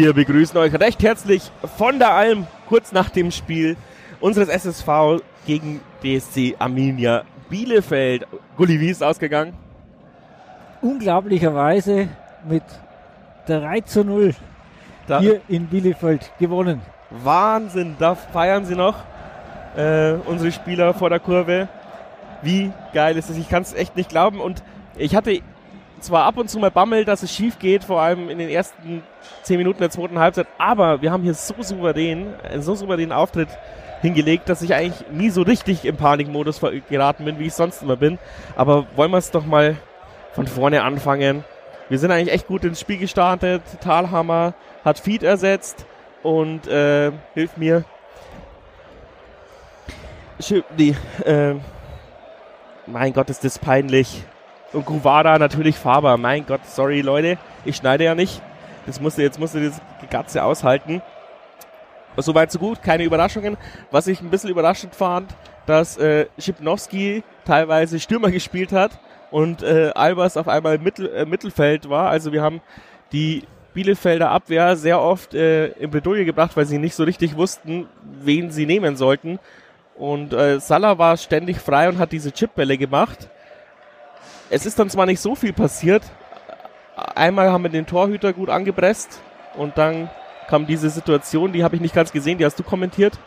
Wir begrüßen euch recht herzlich von der Alm, kurz nach dem Spiel unseres SSV gegen BSC Arminia Bielefeld. Gulli, wie ist ausgegangen? Unglaublicherweise mit 3 zu 0 da hier in Bielefeld gewonnen. Wahnsinn, da feiern sie noch äh, unsere Spieler vor der Kurve. Wie geil ist das? Ich kann es echt nicht glauben. Und ich hatte zwar ab und zu mal Bammel, dass es schief geht, vor allem in den ersten zehn Minuten der zweiten Halbzeit, aber wir haben hier so souverän, so souveränen Auftritt hingelegt, dass ich eigentlich nie so richtig im Panikmodus geraten bin, wie ich sonst immer bin. Aber wollen wir es doch mal von vorne anfangen. Wir sind eigentlich echt gut ins Spiel gestartet. Talhammer hat Feed ersetzt und äh, hilft mir. Die, äh, mein Gott, ist das peinlich. Und Guvada natürlich Faber. Mein Gott, sorry Leute, ich schneide ja nicht. Das musste, jetzt musste das Gatze aushalten. Soweit so gut, keine Überraschungen. Was ich ein bisschen überraschend fand, dass äh, Schipnowski teilweise Stürmer gespielt hat und äh, Albers auf einmal Mittel, äh, Mittelfeld war. Also wir haben die Bielefelder Abwehr sehr oft äh, in Bredouille gebracht, weil sie nicht so richtig wussten, wen sie nehmen sollten. Und äh, Salah war ständig frei und hat diese Chipbälle gemacht. Es ist dann zwar nicht so viel passiert. Einmal haben wir den Torhüter gut angepresst und dann kam diese Situation, die habe ich nicht ganz gesehen, die hast du kommentiert.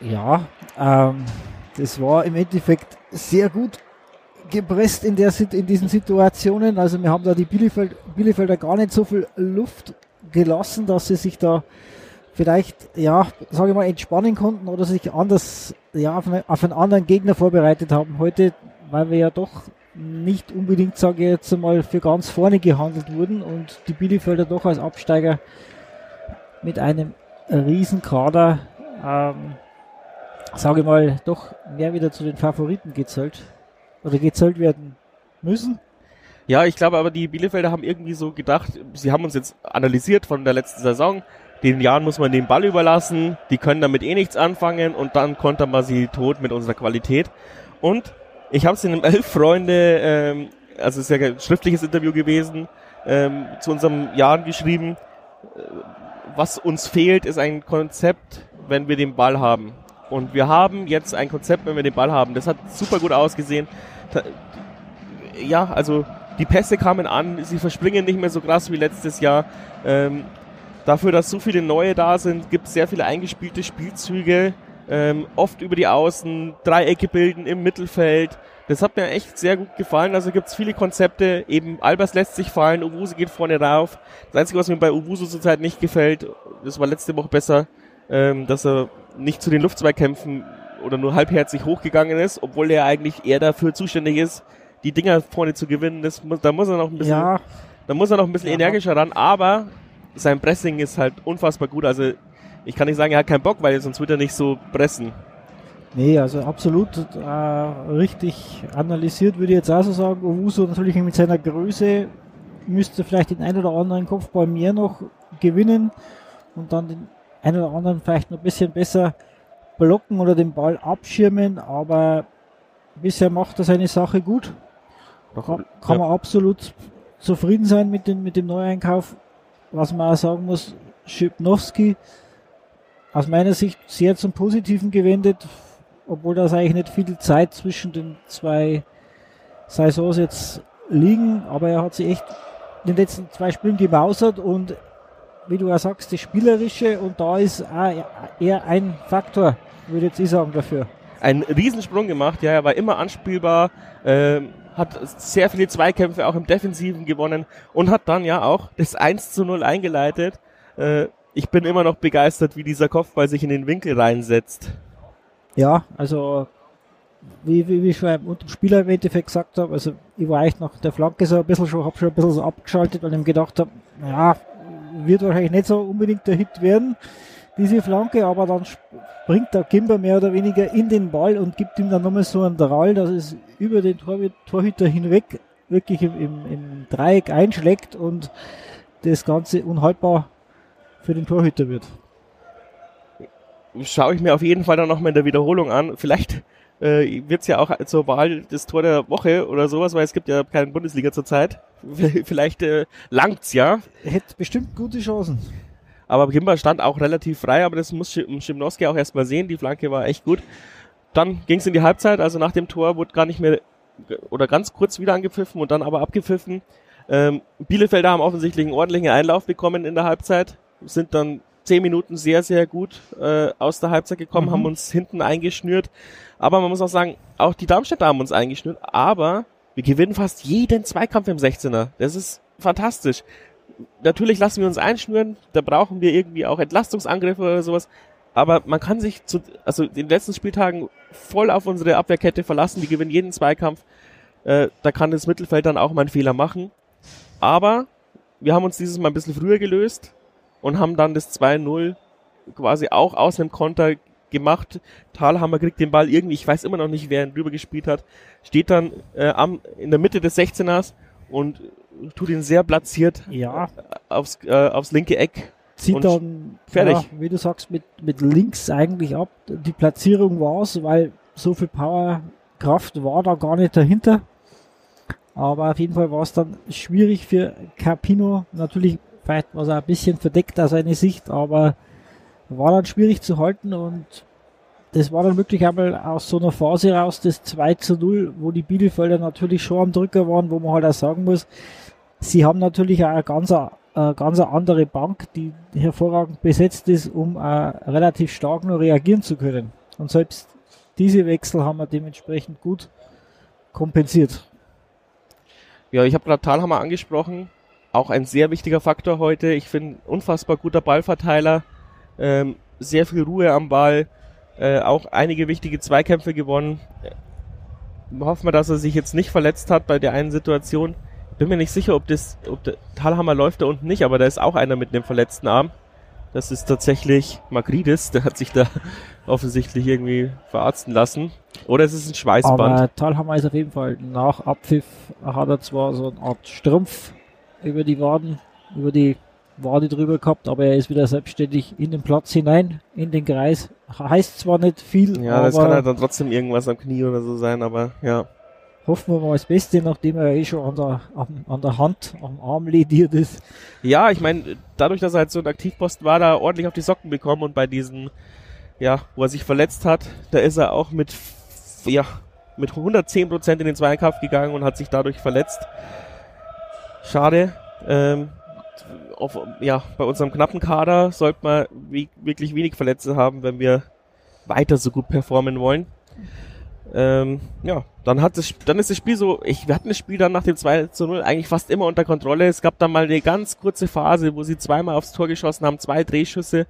Ja, ähm, das war im Endeffekt sehr gut gepresst in, der, in diesen Situationen. Also wir haben da die Bielefeld, Bielefelder gar nicht so viel Luft gelassen, dass sie sich da vielleicht, ja, sage ich mal, entspannen konnten oder sich anders, ja, auf, eine, auf einen anderen Gegner vorbereitet haben. Heute, weil wir ja doch nicht unbedingt, sage ich jetzt mal, für ganz vorne gehandelt wurden und die Bielefelder doch als Absteiger mit einem Riesenkader, ähm, sage ich mal, doch mehr wieder zu den Favoriten gezählt oder gezählt werden müssen. Ja, ich glaube aber, die Bielefelder haben irgendwie so gedacht, sie haben uns jetzt analysiert von der letzten Saison, den Jahren muss man den Ball überlassen, die können damit eh nichts anfangen und dann kontern wir sie tot mit unserer Qualität. Und ich habe es in einem Elf Freunde, ähm, also es ist ja ein schriftliches Interview gewesen, ähm, zu unserem Jahren geschrieben, äh, was uns fehlt, ist ein Konzept, wenn wir den Ball haben. Und wir haben jetzt ein Konzept, wenn wir den Ball haben. Das hat super gut ausgesehen. Ja, also die Pässe kamen an, sie verspringen nicht mehr so krass wie letztes Jahr. Ähm, dafür, dass so viele neue da sind, gibt es sehr viele eingespielte Spielzüge, ähm, oft über die Außen, Dreiecke bilden im Mittelfeld. Das hat mir echt sehr gut gefallen. Also gibt es viele Konzepte. Eben Albers lässt sich fallen, Uwusu geht vorne rauf. Das Einzige, was mir bei Uwusu zurzeit nicht gefällt, das war letzte Woche besser, ähm, dass er nicht zu den Luftzweikämpfen oder nur halbherzig hochgegangen ist, obwohl er eigentlich eher dafür zuständig ist, die Dinger vorne zu gewinnen. Das muss, da muss er noch ein bisschen, ja. da muss er noch ein bisschen ja. energischer ran. Aber sein Pressing ist halt unfassbar gut. Also ich kann nicht sagen, er hat keinen Bock, weil sonst wird er nicht so pressen. Nee, also absolut äh, richtig analysiert, würde ich jetzt auch so sagen. Owusu natürlich mit seiner Größe müsste vielleicht den einen oder anderen Kopfball mehr noch gewinnen und dann den einen oder anderen vielleicht noch ein bisschen besser blocken oder den Ball abschirmen, aber bisher macht er seine Sache gut. Kann, kann ja. man absolut zufrieden sein mit, den, mit dem Neueinkauf was man auch sagen muss, Schipnowski aus meiner Sicht sehr zum Positiven gewendet, obwohl das eigentlich nicht viel Zeit zwischen den zwei Saisons jetzt liegen, aber er hat sich echt in den letzten zwei Spielen gemausert und wie du ja sagst, das Spielerische und da ist auch eher ein Faktor, würde ich sagen, dafür. Ein Riesensprung gemacht, ja, er war immer anspielbar, ähm, hat sehr viele Zweikämpfe auch im Defensiven gewonnen und hat dann ja auch das 1 zu 0 eingeleitet. Äh, ich bin immer noch begeistert, wie dieser Kopfball sich in den Winkel reinsetzt. Ja, also wie, wie, wie ich schon unter dem Spieler im Endeffekt gesagt habe, also ich war echt nach der Flanke so ein bisschen schon, hab schon ein bisschen so abgeschaltet, weil ich mir gedacht habe, ja, wird wahrscheinlich nicht so unbedingt der Hit werden diese Flanke, aber dann springt der Kimber mehr oder weniger in den Ball und gibt ihm dann nochmal so einen Drall, dass es über den Tor Torhüter hinweg wirklich im, im, im Dreieck einschlägt und das Ganze unhaltbar für den Torhüter wird. Schaue ich mir auf jeden Fall dann nochmal in der Wiederholung an. Vielleicht äh, wird's ja auch zur Wahl des Tor der Woche oder sowas, weil es gibt ja keine Bundesliga zurzeit. Vielleicht äh, langt's ja. Hätte bestimmt gute Chancen. Aber Kimber stand auch relativ frei, aber das muss Schimnowski auch erstmal sehen. Die Flanke war echt gut. Dann ging's in die Halbzeit, also nach dem Tor wurde gar nicht mehr oder ganz kurz wieder angepfiffen und dann aber abgepfiffen. Ähm, Bielefelder haben offensichtlich einen ordentlichen Einlauf bekommen in der Halbzeit, sind dann zehn Minuten sehr, sehr gut äh, aus der Halbzeit gekommen, mhm. haben uns hinten eingeschnürt. Aber man muss auch sagen, auch die Darmstädter haben uns eingeschnürt, aber wir gewinnen fast jeden Zweikampf im 16er. Das ist fantastisch. Natürlich lassen wir uns einschnüren, da brauchen wir irgendwie auch Entlastungsangriffe oder sowas. Aber man kann sich zu, also in den letzten Spieltagen voll auf unsere Abwehrkette verlassen, die gewinnen jeden Zweikampf. Äh, da kann das Mittelfeld dann auch mal einen Fehler machen. Aber wir haben uns dieses Mal ein bisschen früher gelöst und haben dann das 2-0 quasi auch aus einem Konter gemacht. Thalhammer kriegt den Ball irgendwie, ich weiß immer noch nicht, wer ihn drüber gespielt hat, steht dann äh, am, in der Mitte des 16ers und tut ihn sehr platziert ja. aufs, äh, aufs linke Eck. Zieht dann, fertig. Ja, wie du sagst, mit, mit links eigentlich ab. Die Platzierung war's, weil so viel Powerkraft war da gar nicht dahinter. Aber auf jeden Fall war es dann schwierig für Capino. Natürlich, vielleicht war es ein bisschen verdeckt aus seiner Sicht, aber war dann schwierig zu halten und das war dann wirklich einmal aus so einer Phase raus, das 2 zu 0, wo die Bielefelder natürlich schon am Drücker waren, wo man halt auch sagen muss, sie haben natürlich auch eine ganz, eine ganz andere Bank, die hervorragend besetzt ist, um relativ stark nur reagieren zu können. Und selbst diese Wechsel haben wir dementsprechend gut kompensiert. Ja, ich habe gerade Talhammer angesprochen. Auch ein sehr wichtiger Faktor heute. Ich finde, unfassbar guter Ballverteiler. Ähm, sehr viel Ruhe am Ball. Äh, auch einige wichtige Zweikämpfe gewonnen. Äh, hoffen wir, dass er sich jetzt nicht verletzt hat bei der einen Situation. Bin mir nicht sicher, ob das, ob der Talhammer läuft da unten nicht, aber da ist auch einer mit einem verletzten Arm. Das ist tatsächlich Magridis, der hat sich da offensichtlich irgendwie verarzten lassen. Oder es ist ein Schweißband. Aber Talhammer ist auf jeden Fall nach Abpfiff hat er zwar so eine Art Strumpf über die Waden, über die Wade drüber gehabt, aber er ist wieder selbstständig in den Platz hinein, in den Kreis. Heißt zwar nicht viel, ja, aber... das kann halt dann trotzdem irgendwas am Knie oder so sein, aber ja. Hoffen wir mal das Beste, nachdem er eh schon an der, an, an der Hand, am Arm lediert ist. Ja, ich meine, dadurch, dass er halt so ein Aktivpost war, da ordentlich auf die Socken bekommen und bei diesen, ja, wo er sich verletzt hat, da ist er auch mit, ja, mit 110 Prozent in den Zweikampf gegangen und hat sich dadurch verletzt. Schade. Ähm, auf, ja, bei unserem knappen Kader sollte man wirklich wenig Verletzte haben, wenn wir weiter so gut performen wollen. Ähm, ja, dann hat das, dann ist das Spiel so, ich, wir hatten das Spiel dann nach dem 2 zu 0 eigentlich fast immer unter Kontrolle. Es gab dann mal eine ganz kurze Phase, wo sie zweimal aufs Tor geschossen haben, zwei Drehschüsse,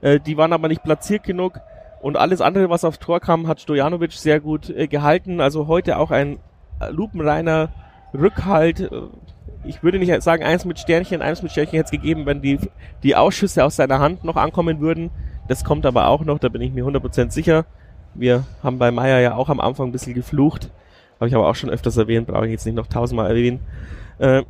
äh, die waren aber nicht platziert genug. Und alles andere, was aufs Tor kam, hat Stojanovic sehr gut äh, gehalten. Also heute auch ein äh, lupenreiner Rückhalt. Äh, ich würde nicht sagen, eins mit Sternchen, eins mit Sternchen hätte es gegeben, wenn die, die Ausschüsse aus seiner Hand noch ankommen würden. Das kommt aber auch noch, da bin ich mir 100% sicher. Wir haben bei Meier ja auch am Anfang ein bisschen geflucht. Habe ich aber auch schon öfters erwähnt, brauche ich jetzt nicht noch tausendmal erwähnen. Äh,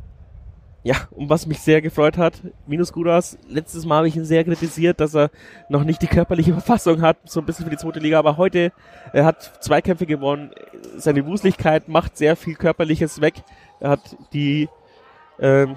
ja, um was mich sehr gefreut hat, Minus Gudas, letztes Mal habe ich ihn sehr kritisiert, dass er noch nicht die körperliche Verfassung hat, so ein bisschen für die zweite Liga, aber heute, er hat Zweikämpfe gewonnen, seine Wuslichkeit macht sehr viel Körperliches weg, er hat die, ähm,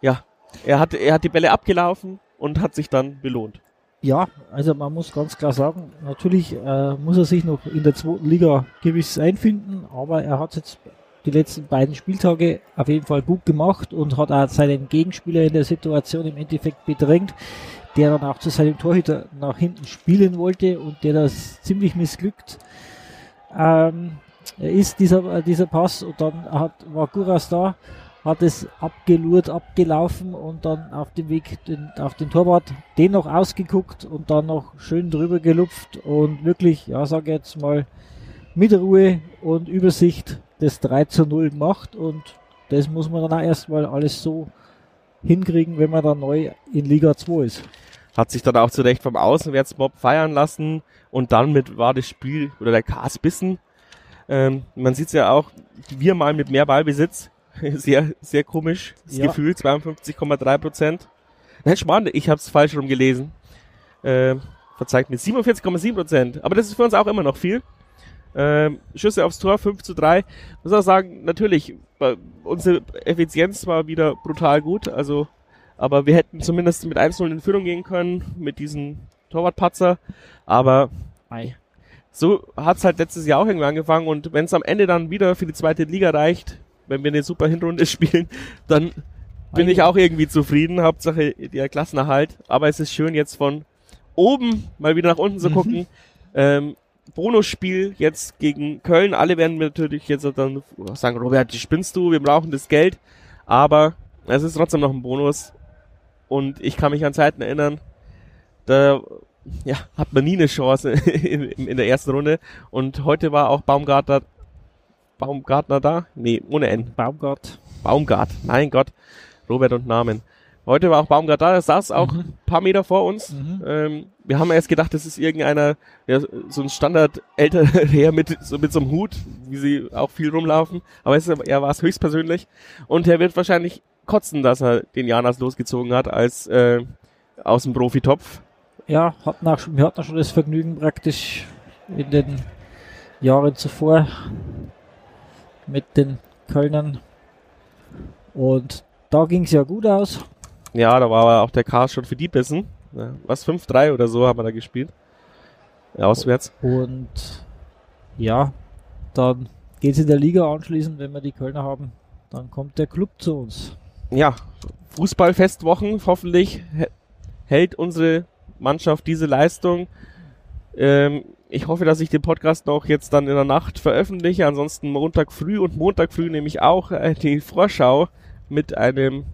ja, er hat, er hat die Bälle abgelaufen und hat sich dann belohnt. Ja, also man muss ganz klar sagen, natürlich äh, muss er sich noch in der zweiten Liga gewiss einfinden, aber er hat jetzt die letzten beiden Spieltage auf jeden Fall gut gemacht und hat auch seinen Gegenspieler in der Situation im Endeffekt bedrängt, der dann auch zu seinem Torhüter nach hinten spielen wollte und der das ziemlich missglückt ähm, ist, dieser, dieser Pass. Und dann hat, war Guras da, hat es abgelurrt, abgelaufen und dann auf dem Weg den, auf den Torwart den noch ausgeguckt und dann noch schön drüber gelupft und wirklich, ja, sage jetzt mal, mit Ruhe und Übersicht das 3 zu 0 gemacht und das muss man dann auch erstmal alles so hinkriegen, wenn man dann neu in Liga 2 ist. Hat sich dann auch zu Recht vom Außenwärtsmob feiern lassen und dann mit war das Spiel oder der Cast bissen. Ähm, man sieht es ja auch, wir mal mit mehr Ballbesitz. Sehr, sehr komisch. Das ja. Gefühl, 52,3 Prozent. Nein, spannend, ich habe es falsch rum gelesen. Äh, verzeiht mir, 47,7 Prozent. Aber das ist für uns auch immer noch viel. Ähm, Schüsse aufs Tor 5 zu 3. Muss auch sagen, natürlich, unsere Effizienz war wieder brutal gut. Also, aber wir hätten zumindest mit 1-0 in Führung gehen können mit diesem Torwartpatzer. Aber Ei. so hat's halt letztes Jahr auch irgendwie angefangen. Und wenn es am Ende dann wieder für die zweite Liga reicht, wenn wir eine super Hinrunde spielen, dann bin ich auch irgendwie zufrieden. Hauptsache der Klassenerhalt. Aber es ist schön jetzt von oben mal wieder nach unten zu mhm. gucken. Ähm, Bonusspiel jetzt gegen Köln. Alle werden natürlich jetzt dann sagen, Robert, die spinnst du, wir brauchen das Geld. Aber es ist trotzdem noch ein Bonus. Und ich kann mich an Zeiten erinnern, da ja, hat man nie eine Chance in, in, der ersten Runde. Und heute war auch Baumgartner, Baumgartner da? Nee, ohne N. Baumgart. Baumgart, mein Gott. Robert und Namen. Heute war auch Baumgart da, der saß auch mhm. ein paar Meter vor uns. Mhm. Ähm, wir haben erst gedacht, das ist irgendeiner, ja, so ein Standard älterer Herr mit so, mit so einem Hut, wie sie auch viel rumlaufen. Aber es, er war es höchstpersönlich. Und er wird wahrscheinlich kotzen, dass er den Janas losgezogen hat als äh, aus dem Profitopf. Ja, hatten auch, wir hatten auch schon das Vergnügen praktisch in den Jahren zuvor mit den Kölnern. Und da ging es ja gut aus. Ja, da war aber auch der Cast schon für die Bissen. Was, 5-3 oder so haben wir da gespielt. Auswärts. Und ja, dann geht es in der Liga anschließend, wenn wir die Kölner haben. Dann kommt der Club zu uns. Ja, Fußballfestwochen. Hoffentlich hält unsere Mannschaft diese Leistung. Ähm, ich hoffe, dass ich den Podcast noch jetzt dann in der Nacht veröffentliche. Ansonsten Montag früh und Montag früh nehme ich auch äh, die Vorschau mit einem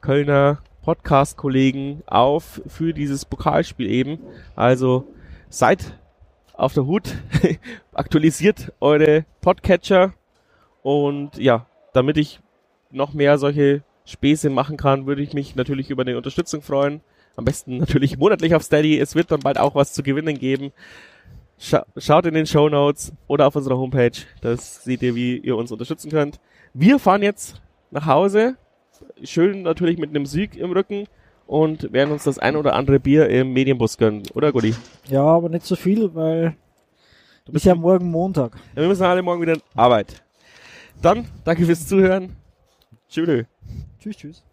Kölner Podcast-Kollegen auf für dieses Pokalspiel eben. Also seid auf der Hut, aktualisiert eure Podcatcher und ja, damit ich noch mehr solche Späße machen kann, würde ich mich natürlich über eine Unterstützung freuen. Am besten natürlich monatlich auf Steady. Es wird dann bald auch was zu gewinnen geben. Scha schaut in den Show Notes oder auf unserer Homepage. Das seht ihr, wie ihr uns unterstützen könnt. Wir fahren jetzt nach Hause schön natürlich mit einem Sieg im Rücken und werden uns das ein oder andere Bier im Medienbus gönnen, oder Gudi? Ja, aber nicht so viel, weil du bist ja morgen Montag. Ja, wir müssen alle morgen wieder in Arbeit. Dann, danke fürs Zuhören. Tschüss. Tschüss, tschüss.